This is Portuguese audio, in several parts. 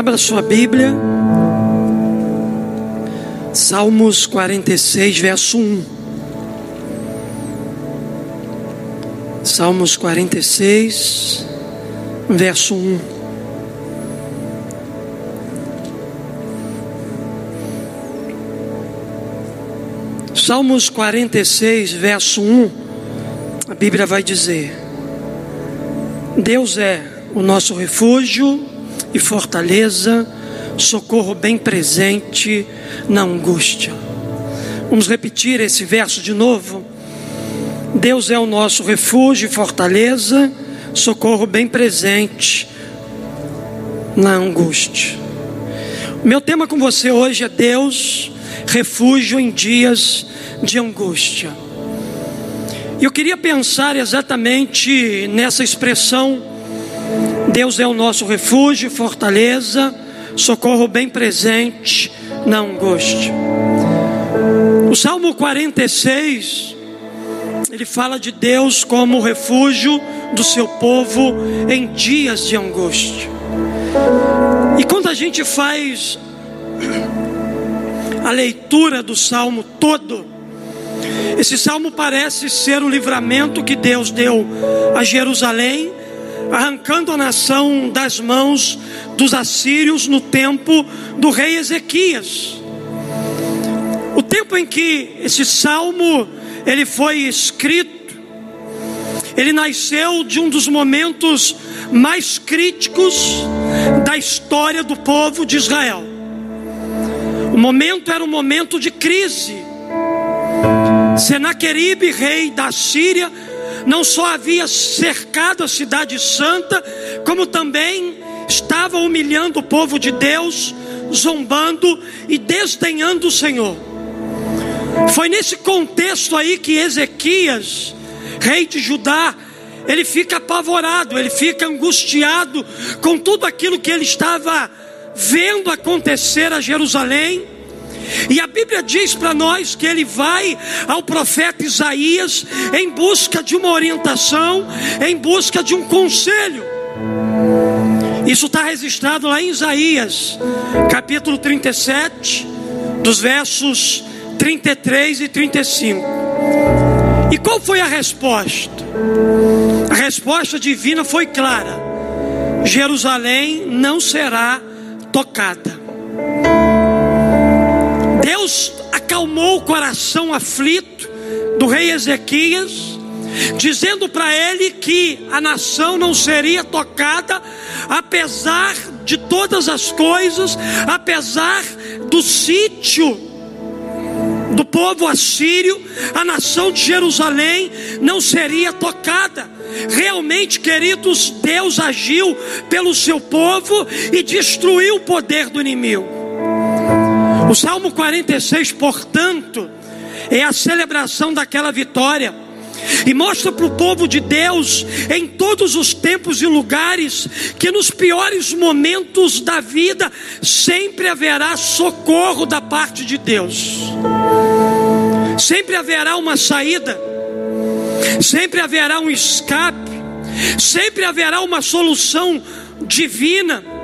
Abra sua Bíblia, Salmos 46, verso 1. Salmos 46, verso 1. Salmos 46, verso 1, a Bíblia vai dizer: Deus é o nosso refúgio e fortaleza, socorro bem presente na angústia. Vamos repetir esse verso de novo. Deus é o nosso refúgio e fortaleza, socorro bem presente na angústia. Meu tema com você hoje é Deus, refúgio em dias de angústia. Eu queria pensar exatamente nessa expressão Deus é o nosso refúgio, fortaleza, socorro bem presente na angústia. O Salmo 46, ele fala de Deus como refúgio do seu povo em dias de angústia. E quando a gente faz a leitura do salmo todo, esse salmo parece ser o livramento que Deus deu a Jerusalém arrancando a nação das mãos dos assírios no tempo do rei Ezequias. O tempo em que esse salmo ele foi escrito, ele nasceu de um dos momentos mais críticos da história do povo de Israel. O momento era um momento de crise. Senaqueribe, rei da Síria, não só havia cercado a cidade santa, como também estava humilhando o povo de Deus, zombando e desdenhando o Senhor. Foi nesse contexto aí que Ezequias, rei de Judá, ele fica apavorado, ele fica angustiado com tudo aquilo que ele estava vendo acontecer a Jerusalém e a Bíblia diz para nós que ele vai ao profeta Isaías em busca de uma orientação, em busca de um conselho. Isso está registrado lá em Isaías, capítulo 37, dos versos 33 e 35. E qual foi a resposta? A resposta divina foi clara: Jerusalém não será tocada. Deus acalmou o coração aflito do rei Ezequias, dizendo para ele que a nação não seria tocada, apesar de todas as coisas, apesar do sítio do povo assírio, a nação de Jerusalém não seria tocada. Realmente, queridos, Deus agiu pelo seu povo e destruiu o poder do inimigo. O Salmo 46, portanto, é a celebração daquela vitória. E mostra para o povo de Deus, em todos os tempos e lugares, que nos piores momentos da vida sempre haverá socorro da parte de Deus, sempre haverá uma saída, sempre haverá um escape, sempre haverá uma solução divina.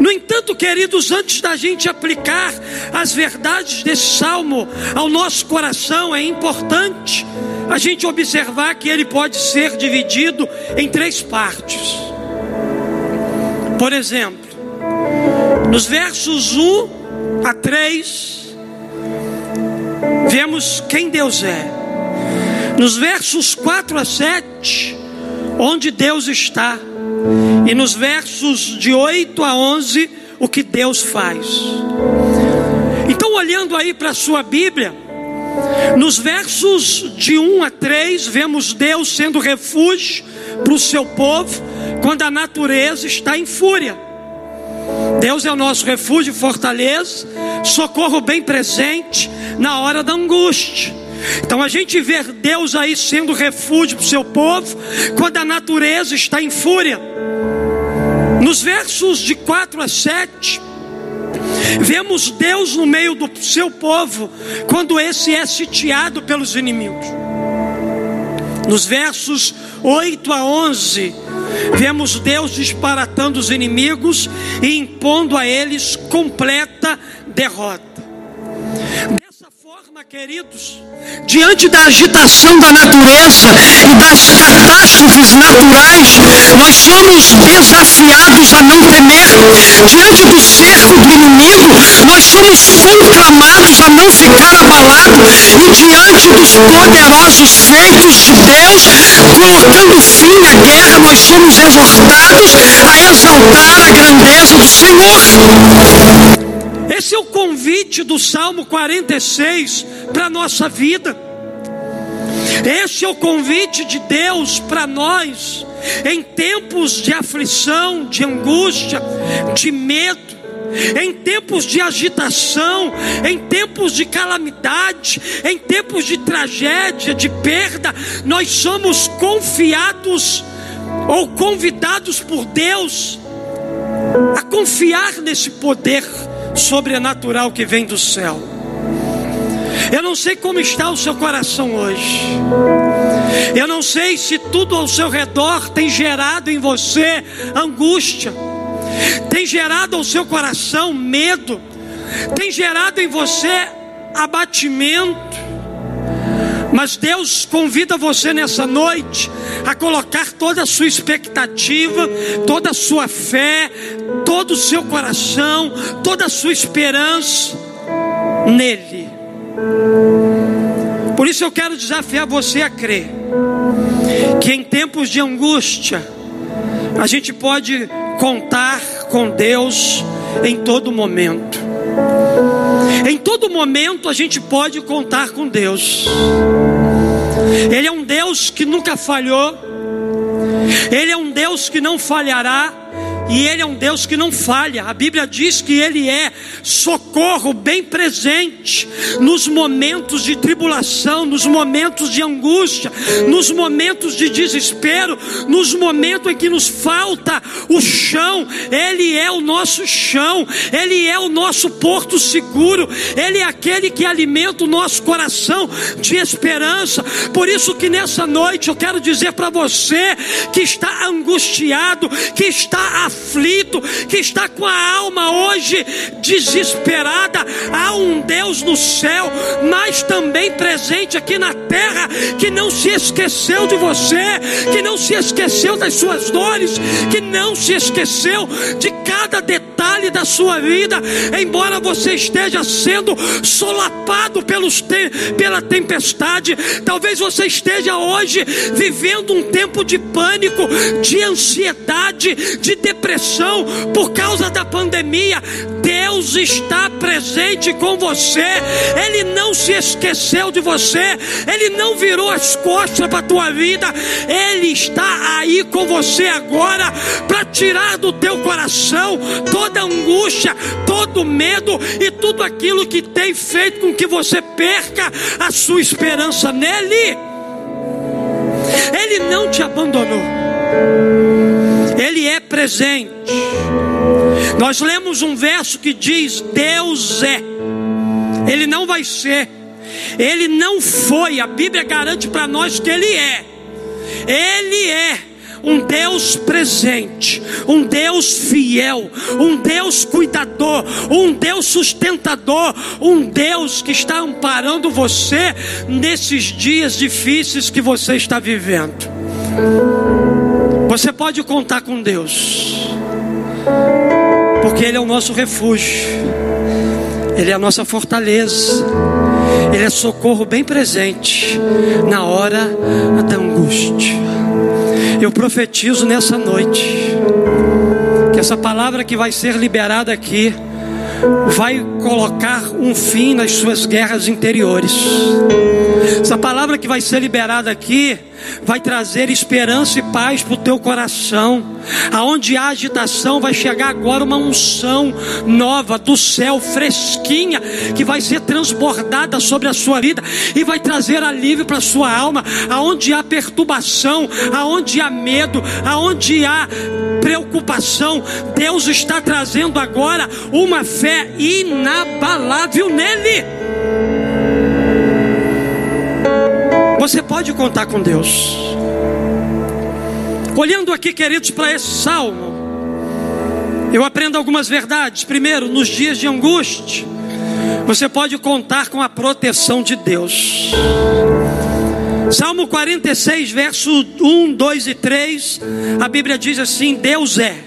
No entanto, queridos, antes da gente aplicar as verdades desse salmo ao nosso coração, é importante a gente observar que ele pode ser dividido em três partes. Por exemplo, nos versos 1 a 3, vemos quem Deus é. Nos versos 4 a 7, onde Deus está e nos versos de 8 a 11, o que Deus faz. Então, olhando aí para a sua Bíblia, nos versos de 1 a 3, vemos Deus sendo refúgio para o seu povo quando a natureza está em fúria. Deus é o nosso refúgio e fortaleza, socorro bem presente na hora da angústia. Então a gente vê Deus aí sendo refúgio para o seu povo, quando a natureza está em fúria. Nos versos de 4 a 7, vemos Deus no meio do seu povo, quando esse é sitiado pelos inimigos. Nos versos 8 a 11, vemos Deus disparatando os inimigos e impondo a eles completa derrota forma, queridos, diante da agitação da natureza e das catástrofes naturais, nós somos desafiados a não temer. Diante do cerco do inimigo, nós somos conclamados a não ficar abalados. E diante dos poderosos feitos de Deus, colocando fim à guerra, nós somos exortados a exaltar a grandeza do Senhor. Esse é o convite do Salmo 46 para a nossa vida. Esse é o convite de Deus para nós em tempos de aflição, de angústia, de medo, em tempos de agitação, em tempos de calamidade, em tempos de tragédia, de perda, nós somos confiados ou convidados por Deus a confiar nesse poder sobrenatural que vem do céu. Eu não sei como está o seu coração hoje. Eu não sei se tudo ao seu redor tem gerado em você angústia, tem gerado ao seu coração medo, tem gerado em você abatimento. Mas Deus convida você nessa noite a colocar toda a sua expectativa, toda a sua fé, todo o seu coração, toda a sua esperança nele. Por isso eu quero desafiar você a crer que em tempos de angústia a gente pode contar com Deus em todo momento. Em todo momento a gente pode contar com Deus. Ele é um Deus que nunca falhou. Ele é um Deus que não falhará. E Ele é um Deus que não falha. A Bíblia diz que Ele é socorro bem presente nos momentos de tribulação, nos momentos de angústia, nos momentos de desespero, nos momentos em que nos falta o chão. Ele é o nosso chão, Ele é o nosso porto seguro, Ele é aquele que alimenta o nosso coração de esperança. Por isso que nessa noite eu quero dizer para você que está angustiado, que está aflito, aflito, que está com a alma hoje desesperada, há um Deus no céu, mas também presente aqui na terra, que não se esqueceu de você, que não se esqueceu das suas dores, que não se esqueceu de cada detalhe da sua vida, embora você esteja sendo solapado pelos te pela tempestade, talvez você esteja hoje vivendo um tempo de pânico, de ansiedade, de depressão depressão por causa da pandemia, Deus está presente com você. Ele não se esqueceu de você. Ele não virou as costas para a tua vida. Ele está aí com você agora para tirar do teu coração toda angústia, todo medo e tudo aquilo que tem feito com que você perca a sua esperança nele. Ele não te abandonou. Presente. Nós lemos um verso que diz: Deus é, Ele não vai ser, Ele não foi. A Bíblia garante para nós que Ele é, Ele é um Deus presente, um Deus fiel, um Deus cuidador, um Deus sustentador, um Deus que está amparando você nesses dias difíceis que você está vivendo. Você pode contar com Deus, porque Ele é o nosso refúgio, Ele é a nossa fortaleza, Ele é socorro bem presente na hora da angústia. Eu profetizo nessa noite que essa palavra que vai ser liberada aqui vai colocar um fim nas suas guerras interiores. Essa palavra que vai ser liberada aqui vai trazer esperança e paz para o teu coração. Aonde há agitação, vai chegar agora uma unção nova do céu, fresquinha, que vai ser transbordada sobre a sua vida e vai trazer alívio para a sua alma. Aonde há perturbação, aonde há medo, aonde há preocupação, Deus está trazendo agora uma fé inabalável nele. Você pode contar com Deus. Olhando aqui, queridos, para esse salmo, eu aprendo algumas verdades. Primeiro, nos dias de angústia, você pode contar com a proteção de Deus. Salmo 46, verso 1, 2 e 3, a Bíblia diz assim: Deus é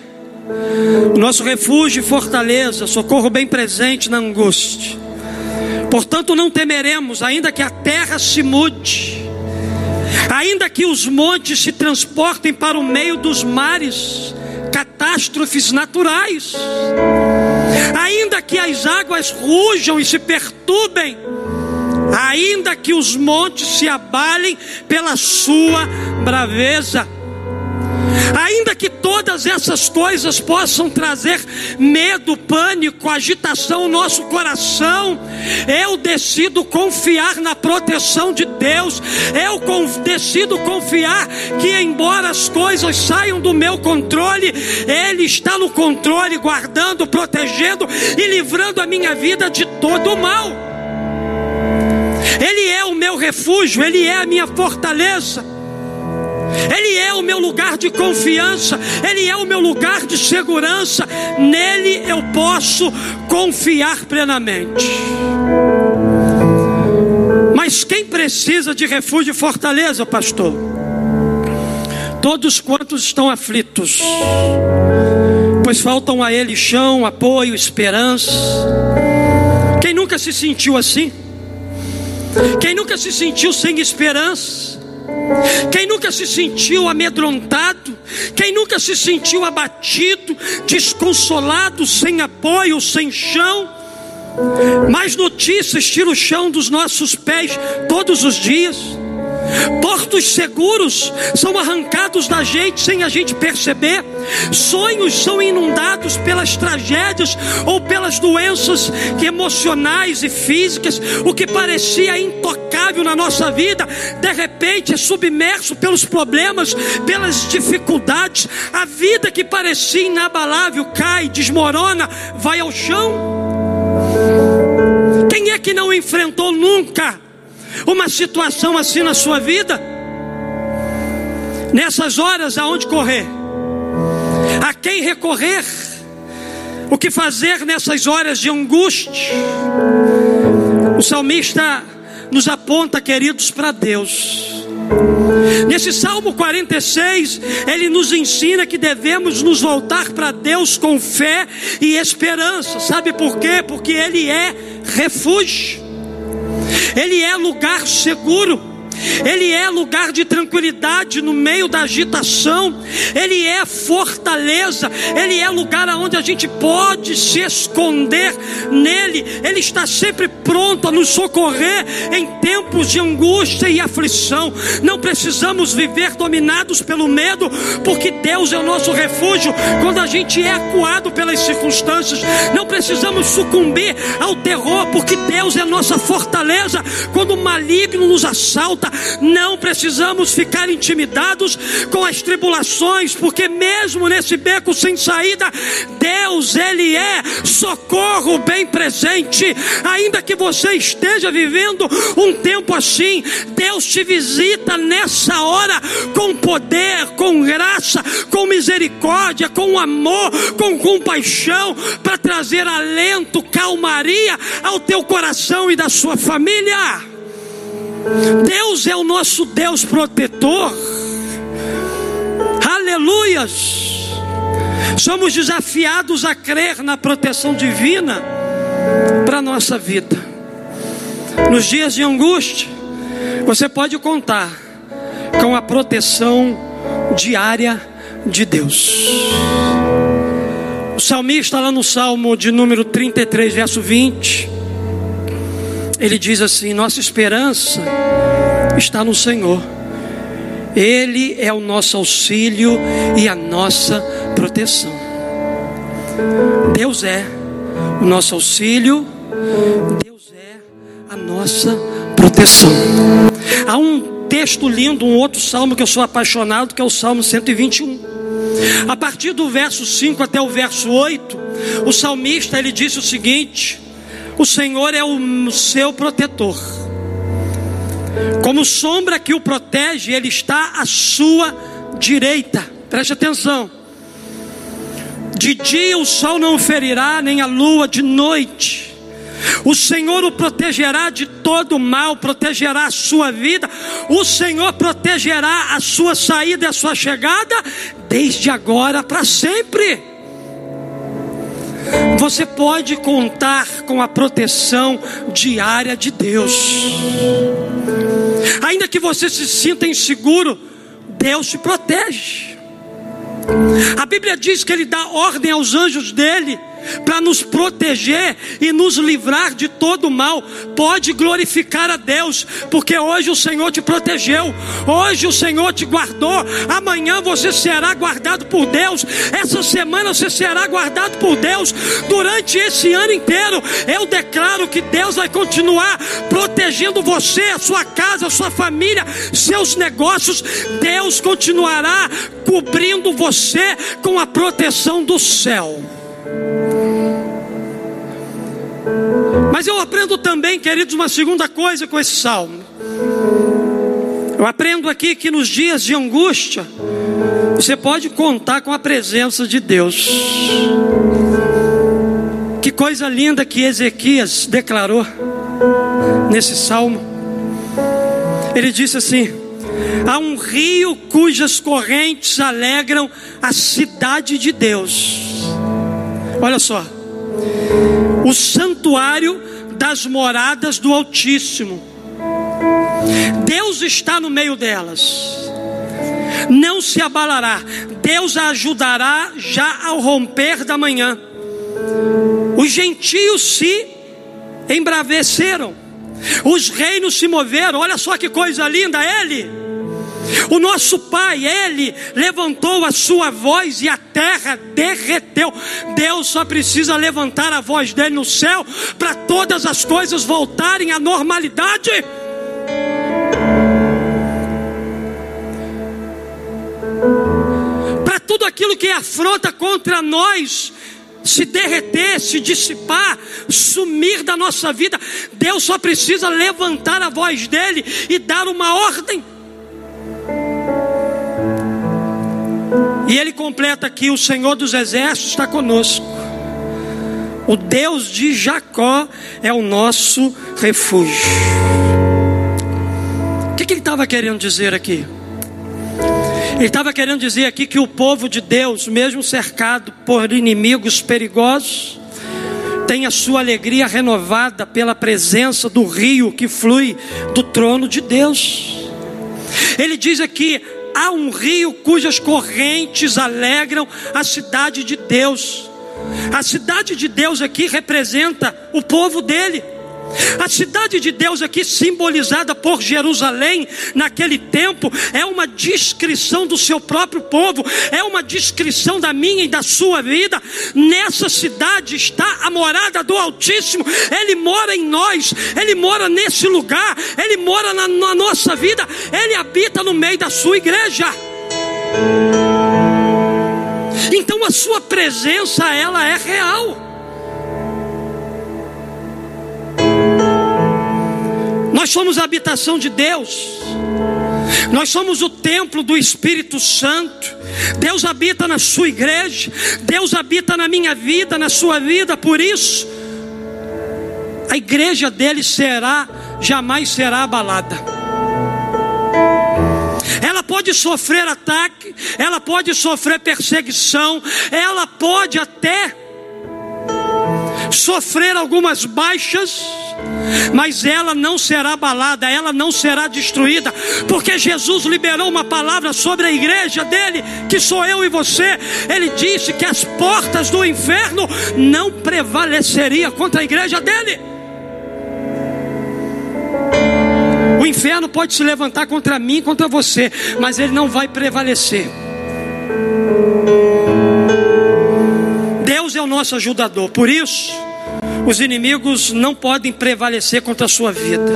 o nosso refúgio e fortaleza, socorro bem presente na angústia. Portanto, não temeremos, ainda que a terra se mude, ainda que os montes se transportem para o meio dos mares, catástrofes naturais, ainda que as águas rujam e se perturbem, ainda que os montes se abalem pela sua braveza, ainda que todas essas coisas possam trazer medo, pânico, agitação no nosso coração, eu decido confiar na proteção de Deus, eu decido confiar que, embora as coisas saiam do meu controle, Ele está no controle, guardando, protegendo e livrando a minha vida de todo o mal. Ele é o meu refúgio, Ele é a minha fortaleza. Ele é o meu lugar de confiança, Ele é o meu lugar de segurança, nele eu posso confiar plenamente. Mas quem precisa de refúgio e fortaleza, pastor? Todos quantos estão aflitos, pois faltam a ele chão, apoio, esperança. Quem nunca se sentiu assim? Quem nunca se sentiu sem esperança? Quem nunca se sentiu amedrontado? Quem nunca se sentiu abatido, desconsolado, sem apoio, sem chão? Mais notícias tira o chão dos nossos pés todos os dias. Portos seguros são arrancados da gente sem a gente perceber. Sonhos são inundados pelas tragédias ou pelas doenças emocionais e físicas. O que parecia intocável na nossa vida, de repente é submerso pelos problemas, pelas dificuldades. A vida que parecia inabalável cai, desmorona, vai ao chão. Quem é que não enfrentou nunca uma situação assim na sua vida? Nessas horas, aonde correr? A quem recorrer? O que fazer nessas horas de angústia? O salmista nos aponta, queridos, para Deus. Nesse Salmo 46, ele nos ensina que devemos nos voltar para Deus com fé e esperança. Sabe por quê? Porque Ele é refúgio. Ele é lugar seguro. Ele é lugar de tranquilidade no meio da agitação, Ele é fortaleza, Ele é lugar onde a gente pode se esconder nele, Ele está sempre pronto a nos socorrer em tempos de angústia e aflição. Não precisamos viver dominados pelo medo, porque Deus é o nosso refúgio quando a gente é acuado pelas circunstâncias. Não precisamos sucumbir ao terror, porque Deus é a nossa fortaleza quando o maligno nos assalta não precisamos ficar intimidados com as tribulações, porque mesmo nesse beco sem saída, Deus, Ele é socorro bem presente. Ainda que você esteja vivendo um tempo assim, Deus te visita nessa hora com poder, com graça, com misericórdia, com amor, com compaixão, para trazer alento, calmaria ao teu coração e da sua família. Deus é o nosso Deus protetor. Aleluias. Somos desafiados a crer na proteção divina para nossa vida. Nos dias de angústia, você pode contar com a proteção diária de Deus. O salmista, lá no Salmo de número 33, verso 20, ele diz assim: nossa esperança está no Senhor. Ele é o nosso auxílio e a nossa proteção. Deus é o nosso auxílio, Deus é a nossa proteção. Há um texto lindo, um outro salmo que eu sou apaixonado, que é o Salmo 121. A partir do verso 5 até o verso 8, o salmista ele disse o seguinte: o Senhor é o seu protetor. Como sombra que o protege, Ele está à sua direita. preste atenção. De dia o sol não ferirá, nem a lua de noite. O Senhor o protegerá de todo mal, protegerá a sua vida. O Senhor protegerá a sua saída e a sua chegada, desde agora para sempre. Você pode contar com a proteção diária de Deus. Ainda que você se sinta inseguro, Deus te protege. A Bíblia diz que Ele dá ordem aos anjos dele para nos proteger e nos livrar de todo mal. Pode glorificar a Deus, porque hoje o Senhor te protegeu, hoje o Senhor te guardou. Amanhã você será guardado por Deus, essa semana você será guardado por Deus. Durante esse ano inteiro, eu declaro que Deus vai continuar protegendo você, a sua casa, a sua família, seus negócios. Deus continuará cobrindo você com a proteção do céu. Mas eu aprendo também, queridos, uma segunda coisa com esse salmo. Eu aprendo aqui que nos dias de angústia, você pode contar com a presença de Deus. Que coisa linda que Ezequias declarou nesse salmo. Ele disse assim: Há um rio cujas correntes alegram a cidade de Deus. Olha só, o santuário das moradas do Altíssimo. Deus está no meio delas. Não se abalará. Deus a ajudará já ao romper da manhã. Os gentios se embraveceram. Os reinos se moveram. Olha só que coisa linda, ele o nosso pai, ele levantou a sua voz e a terra derreteu. Deus só precisa levantar a voz dele no céu para todas as coisas voltarem à normalidade. Para tudo aquilo que afronta contra nós se derreter, se dissipar, sumir da nossa vida, Deus só precisa levantar a voz dele e dar uma ordem. E ele completa aqui: o Senhor dos Exércitos está conosco. O Deus de Jacó é o nosso refúgio. O que, que ele estava querendo dizer aqui? Ele estava querendo dizer aqui que o povo de Deus, mesmo cercado por inimigos perigosos, tem a sua alegria renovada pela presença do rio que flui do trono de Deus. Ele diz aqui: há um rio cujas correntes alegram a cidade de Deus. A cidade de Deus aqui representa o povo dele. A cidade de Deus aqui, simbolizada por Jerusalém, naquele tempo, é uma descrição do seu próprio povo, é uma descrição da minha e da sua vida. Nessa cidade está a morada do Altíssimo, Ele mora em nós, Ele mora nesse lugar, Ele mora na, na nossa vida, Ele habita no meio da sua igreja. Então a sua presença, ela é real. Nós somos a habitação de Deus. Nós somos o templo do Espírito Santo. Deus habita na sua igreja. Deus habita na minha vida, na sua vida. Por isso, a igreja dele será, jamais será abalada. Ela pode sofrer ataque, ela pode sofrer perseguição, ela pode até sofrer algumas baixas mas ela não será abalada, ela não será destruída, porque Jesus liberou uma palavra sobre a igreja dele, que sou eu e você. Ele disse que as portas do inferno não prevaleceria contra a igreja dele. O inferno pode se levantar contra mim, contra você, mas ele não vai prevalecer. Deus é o nosso ajudador, por isso os inimigos não podem prevalecer contra a sua vida.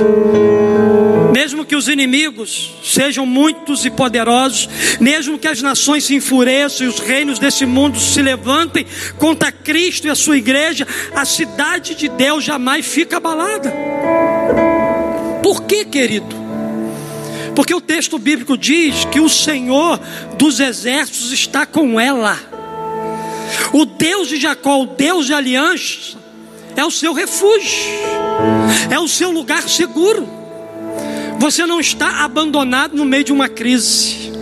Mesmo que os inimigos sejam muitos e poderosos, mesmo que as nações se enfureçam e os reinos desse mundo se levantem contra Cristo e a sua igreja, a cidade de Deus jamais fica abalada. Por que, querido? Porque o texto bíblico diz que o Senhor dos exércitos está com ela. O Deus de Jacó, o Deus de aliança, é o seu refúgio, é o seu lugar seguro. Você não está abandonado no meio de uma crise.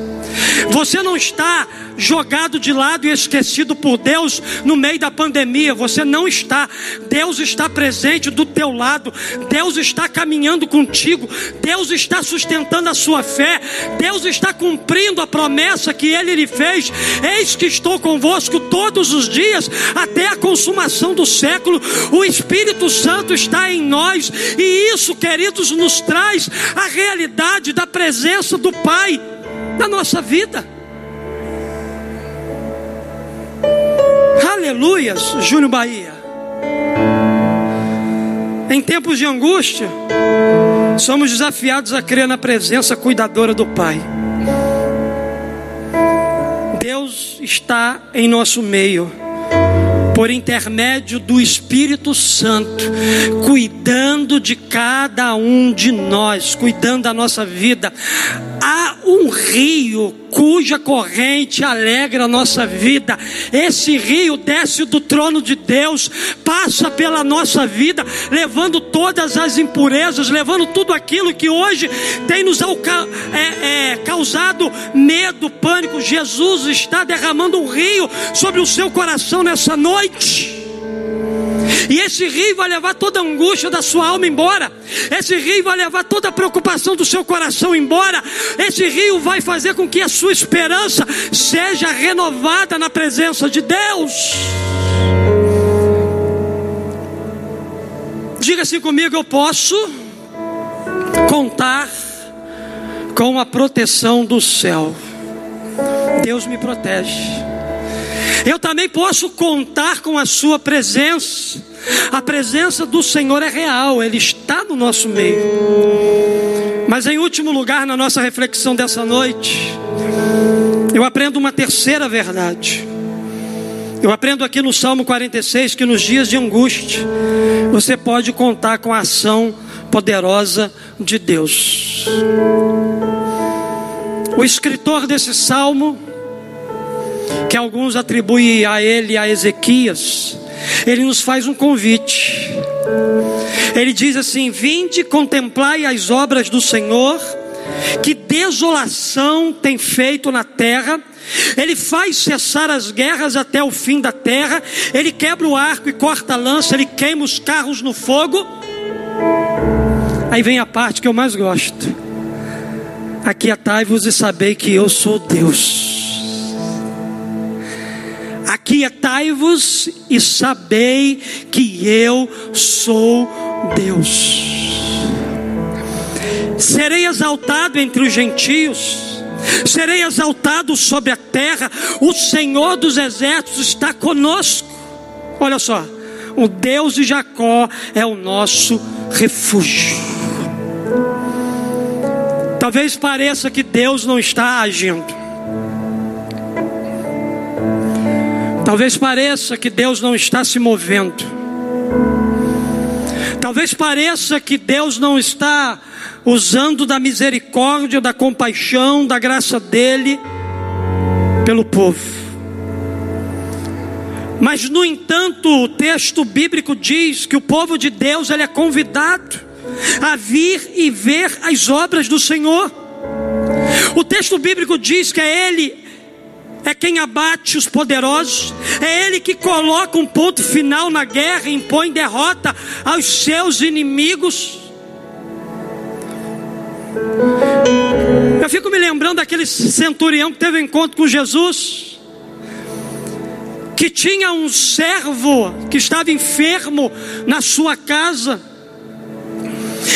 Você não está jogado de lado e esquecido por Deus no meio da pandemia. Você não está. Deus está presente do teu lado. Deus está caminhando contigo. Deus está sustentando a sua fé. Deus está cumprindo a promessa que ele lhe fez. Eis que estou convosco todos os dias até a consumação do século. O Espírito Santo está em nós e isso, queridos, nos traz a realidade da presença do Pai na nossa vida. Aleluias, Júnior Bahia. Em tempos de angústia, somos desafiados a crer na presença cuidadora do Pai. Deus está em nosso meio por intermédio do Espírito Santo, cuidando de cada um de nós, cuidando da nossa vida. Há um rio cuja corrente alegra a nossa vida. Esse rio desce do trono de Deus, passa pela nossa vida, levando todas as impurezas, levando tudo aquilo que hoje tem nos é, é, causado medo, pânico. Jesus está derramando um rio sobre o seu coração nessa noite noite. E esse rio vai levar toda a angústia da sua alma embora. Esse rio vai levar toda a preocupação do seu coração embora. Esse rio vai fazer com que a sua esperança seja renovada na presença de Deus. Diga assim comigo: eu posso contar com a proteção do céu. Deus me protege. Eu também posso contar com a Sua presença. A presença do Senhor é real, Ele está no nosso meio. Mas em último lugar, na nossa reflexão dessa noite, eu aprendo uma terceira verdade. Eu aprendo aqui no Salmo 46 que nos dias de angústia, você pode contar com a ação poderosa de Deus. O escritor desse salmo, que alguns atribuem a ele, a Ezequias, ele nos faz um convite. Ele diz assim: Vinde, contemplai as obras do Senhor, que desolação tem feito na terra. Ele faz cessar as guerras até o fim da terra. Ele quebra o arco e corta a lança. Ele queima os carros no fogo. Aí vem a parte que eu mais gosto. Aquietai-vos e sabei que eu sou Deus. Aquietai-vos e sabei que eu sou Deus. Serei exaltado entre os gentios, serei exaltado sobre a terra. O Senhor dos exércitos está conosco. Olha só, o Deus de Jacó é o nosso refúgio. Talvez pareça que Deus não está agindo. Talvez pareça que Deus não está se movendo. Talvez pareça que Deus não está usando da misericórdia, da compaixão, da graça dele pelo povo. Mas no entanto, o texto bíblico diz que o povo de Deus ele é convidado a vir e ver as obras do Senhor. O texto bíblico diz que é ele é quem abate os poderosos, é Ele que coloca um ponto final na guerra e impõe derrota aos seus inimigos. Eu fico me lembrando daquele centurião que teve um encontro com Jesus, que tinha um servo que estava enfermo na sua casa,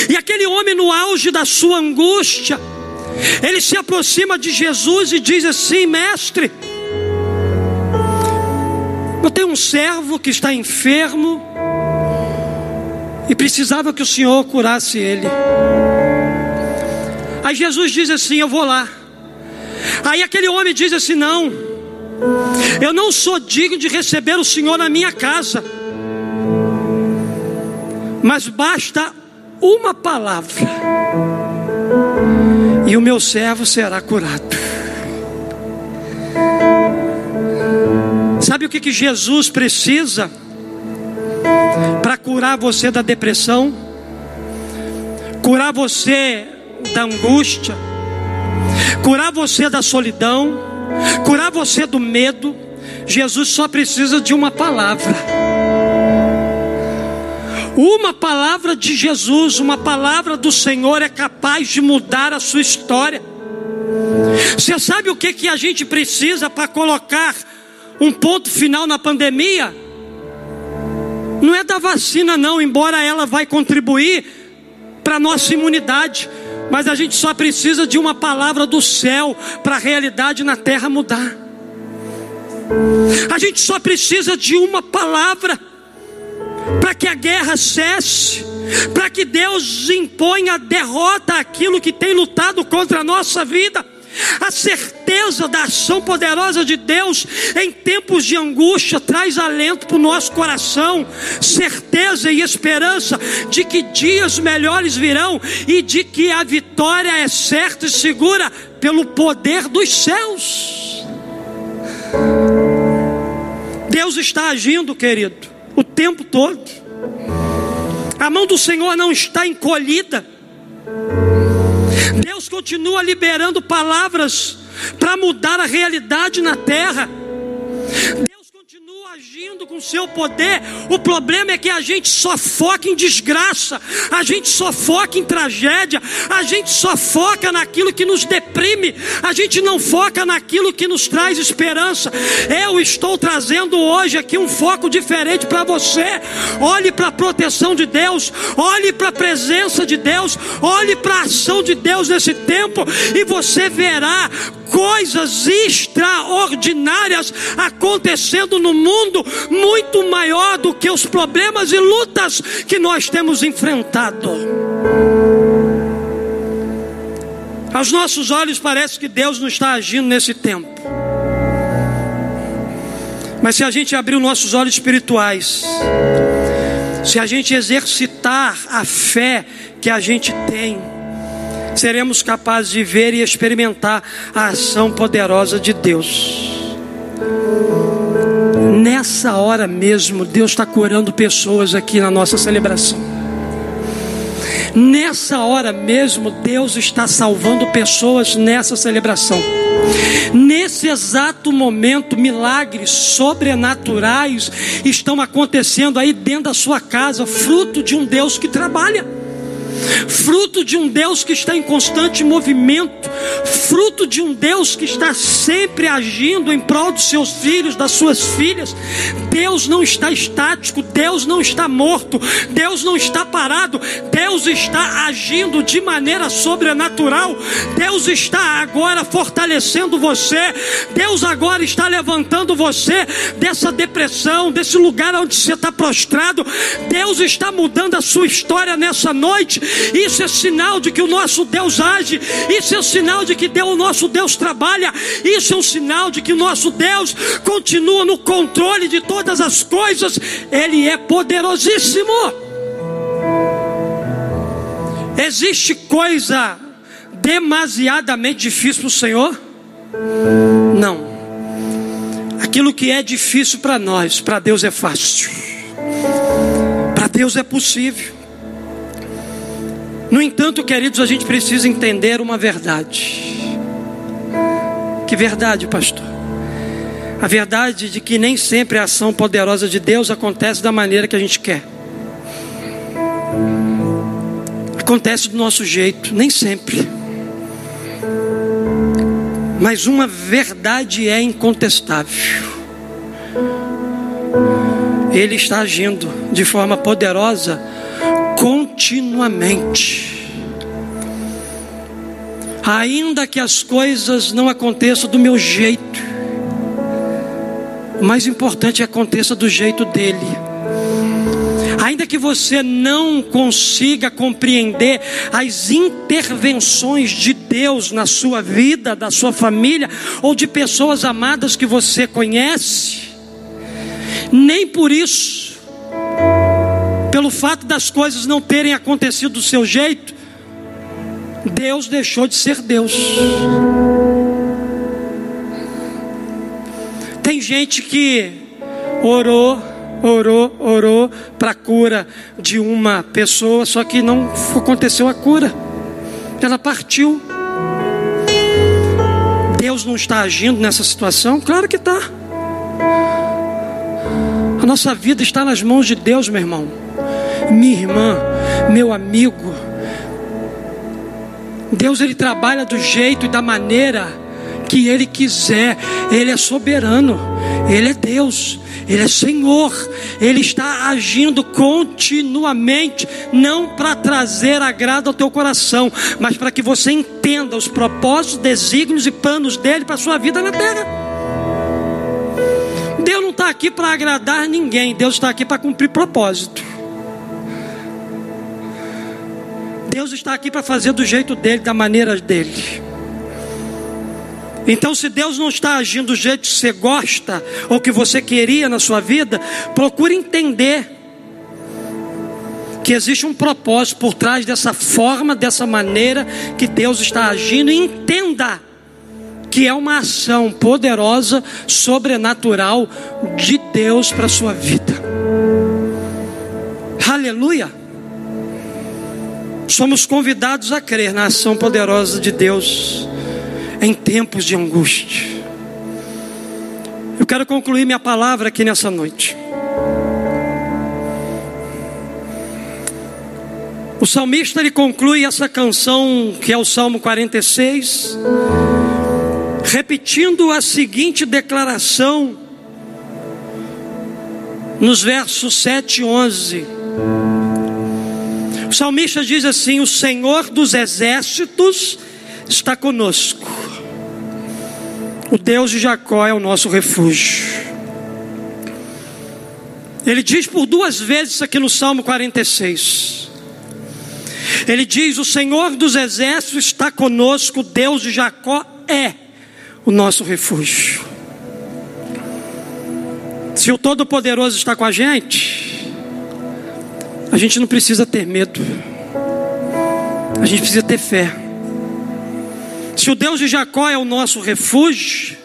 e aquele homem, no auge da sua angústia, ele se aproxima de Jesus e diz assim: Mestre, eu tenho um servo que está enfermo e precisava que o Senhor curasse ele. Aí Jesus diz assim: Eu vou lá. Aí aquele homem diz assim: Não, eu não sou digno de receber o Senhor na minha casa, mas basta uma palavra e o meu servo será curado. Sabe o que, que Jesus precisa para curar você da depressão, curar você da angústia, curar você da solidão, curar você do medo? Jesus só precisa de uma palavra. Uma palavra de Jesus, uma palavra do Senhor é capaz de mudar a sua história. Você sabe o que, que a gente precisa para colocar um ponto final na pandemia? Não é da vacina, não, embora ela vai contribuir para a nossa imunidade. Mas a gente só precisa de uma palavra do céu para a realidade na terra mudar. A gente só precisa de uma palavra para que a guerra cesse, para que Deus imponha derrota àquilo que tem lutado contra a nossa vida. A certeza da ação poderosa de Deus em tempos de angústia traz alento para o nosso coração, certeza e esperança de que dias melhores virão e de que a vitória é certa e segura pelo poder dos céus. Deus está agindo, querido, o tempo todo. A mão do Senhor não está encolhida. Deus continua liberando palavras para mudar a realidade na terra agindo com seu poder. O problema é que a gente só foca em desgraça, a gente só foca em tragédia, a gente só foca naquilo que nos deprime, a gente não foca naquilo que nos traz esperança. Eu estou trazendo hoje aqui um foco diferente para você. Olhe para a proteção de Deus, olhe para a presença de Deus, olhe para a ação de Deus nesse tempo e você verá coisas extraordinárias acontecendo no mundo, muito maior do que os problemas e lutas que nós temos enfrentado. Aos nossos olhos parece que Deus não está agindo nesse tempo. Mas se a gente abrir os nossos olhos espirituais, se a gente exercitar a fé que a gente tem, seremos capazes de ver e experimentar a ação poderosa de Deus. Nessa hora mesmo, Deus está curando pessoas aqui na nossa celebração. Nessa hora mesmo, Deus está salvando pessoas nessa celebração. Nesse exato momento, milagres sobrenaturais estão acontecendo aí dentro da sua casa, fruto de um Deus que trabalha fruto de um Deus que está em constante movimento, fruto de um Deus que está sempre agindo em prol dos seus filhos, das suas filhas. Deus não está estático, Deus não está morto, Deus não está parado, Deus está agindo de maneira sobrenatural. Deus está agora fortalecendo você, Deus agora está levantando você dessa depressão, desse lugar onde você está prostrado. Deus está mudando a sua história nessa noite isso é sinal de que o nosso Deus age. Isso é sinal de que o nosso Deus trabalha. Isso é um sinal de que o nosso Deus continua no controle de todas as coisas. Ele é poderosíssimo. Existe coisa demasiadamente difícil para o Senhor? Não. Aquilo que é difícil para nós, para Deus é fácil. Para Deus é possível. No entanto, queridos, a gente precisa entender uma verdade. Que verdade, pastor? A verdade de que nem sempre a ação poderosa de Deus acontece da maneira que a gente quer. Acontece do nosso jeito, nem sempre. Mas uma verdade é incontestável. Ele está agindo de forma poderosa continuamente. Ainda que as coisas não aconteçam do meu jeito, o mais importante é que aconteça do jeito dele. Ainda que você não consiga compreender as intervenções de Deus na sua vida, da sua família ou de pessoas amadas que você conhece, nem por isso pelo fato das coisas não terem acontecido do seu jeito, Deus deixou de ser Deus. Tem gente que orou, orou, orou para a cura de uma pessoa, só que não aconteceu a cura. Ela partiu. Deus não está agindo nessa situação? Claro que está. A nossa vida está nas mãos de Deus, meu irmão, minha irmã, meu amigo. Deus ele trabalha do jeito e da maneira que ele quiser. Ele é soberano, ele é Deus, ele é Senhor. Ele está agindo continuamente, não para trazer agrado ao teu coração, mas para que você entenda os propósitos, desígnios e planos dele para a sua vida na terra. Aqui para agradar ninguém, Deus está aqui para cumprir propósito. Deus está aqui para fazer do jeito dele, da maneira dele. Então, se Deus não está agindo do jeito que você gosta ou que você queria na sua vida, procure entender que existe um propósito por trás dessa forma, dessa maneira que Deus está agindo, e entenda que é uma ação poderosa, sobrenatural de Deus para a sua vida. Aleluia! Somos convidados a crer na ação poderosa de Deus em tempos de angústia. Eu quero concluir minha palavra aqui nessa noite. O salmista ele conclui essa canção, que é o Salmo 46, repetindo a seguinte declaração nos versos 7 e 11. O salmista diz assim: O Senhor dos exércitos está conosco, o Deus de Jacó é o nosso refúgio. Ele diz por duas vezes aqui no Salmo 46. Ele diz: O Senhor dos exércitos está conosco, o Deus de Jacó é o nosso refúgio. Se o Todo-Poderoso está com a gente, a gente não precisa ter medo. A gente precisa ter fé. Se o Deus de Jacó é o nosso refúgio,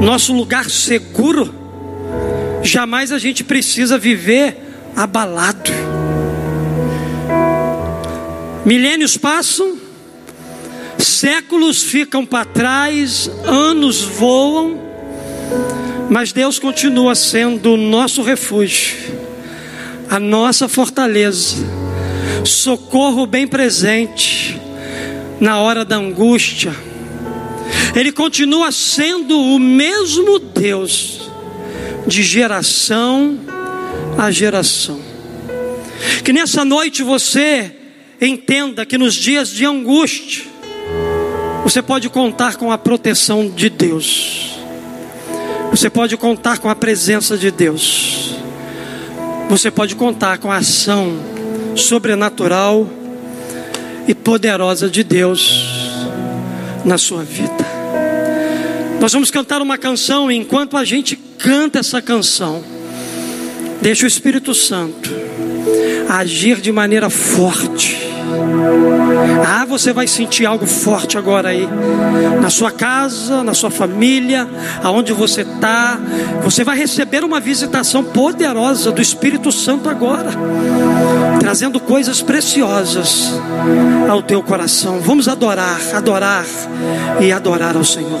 nosso lugar seguro, jamais a gente precisa viver abalado. Milênios passam, séculos ficam para trás, anos voam, mas Deus continua sendo o nosso refúgio a nossa fortaleza, socorro bem presente na hora da angústia. Ele continua sendo o mesmo Deus de geração a geração. Que nessa noite você entenda que nos dias de angústia você pode contar com a proteção de Deus. Você pode contar com a presença de Deus você pode contar com a ação sobrenatural e poderosa de Deus na sua vida. Nós vamos cantar uma canção, e enquanto a gente canta essa canção, deixa o Espírito Santo agir de maneira forte ah, você vai sentir algo forte agora aí, na sua casa, na sua família, aonde você está. Você vai receber uma visitação poderosa do Espírito Santo agora, trazendo coisas preciosas ao teu coração. Vamos adorar, adorar e adorar ao Senhor.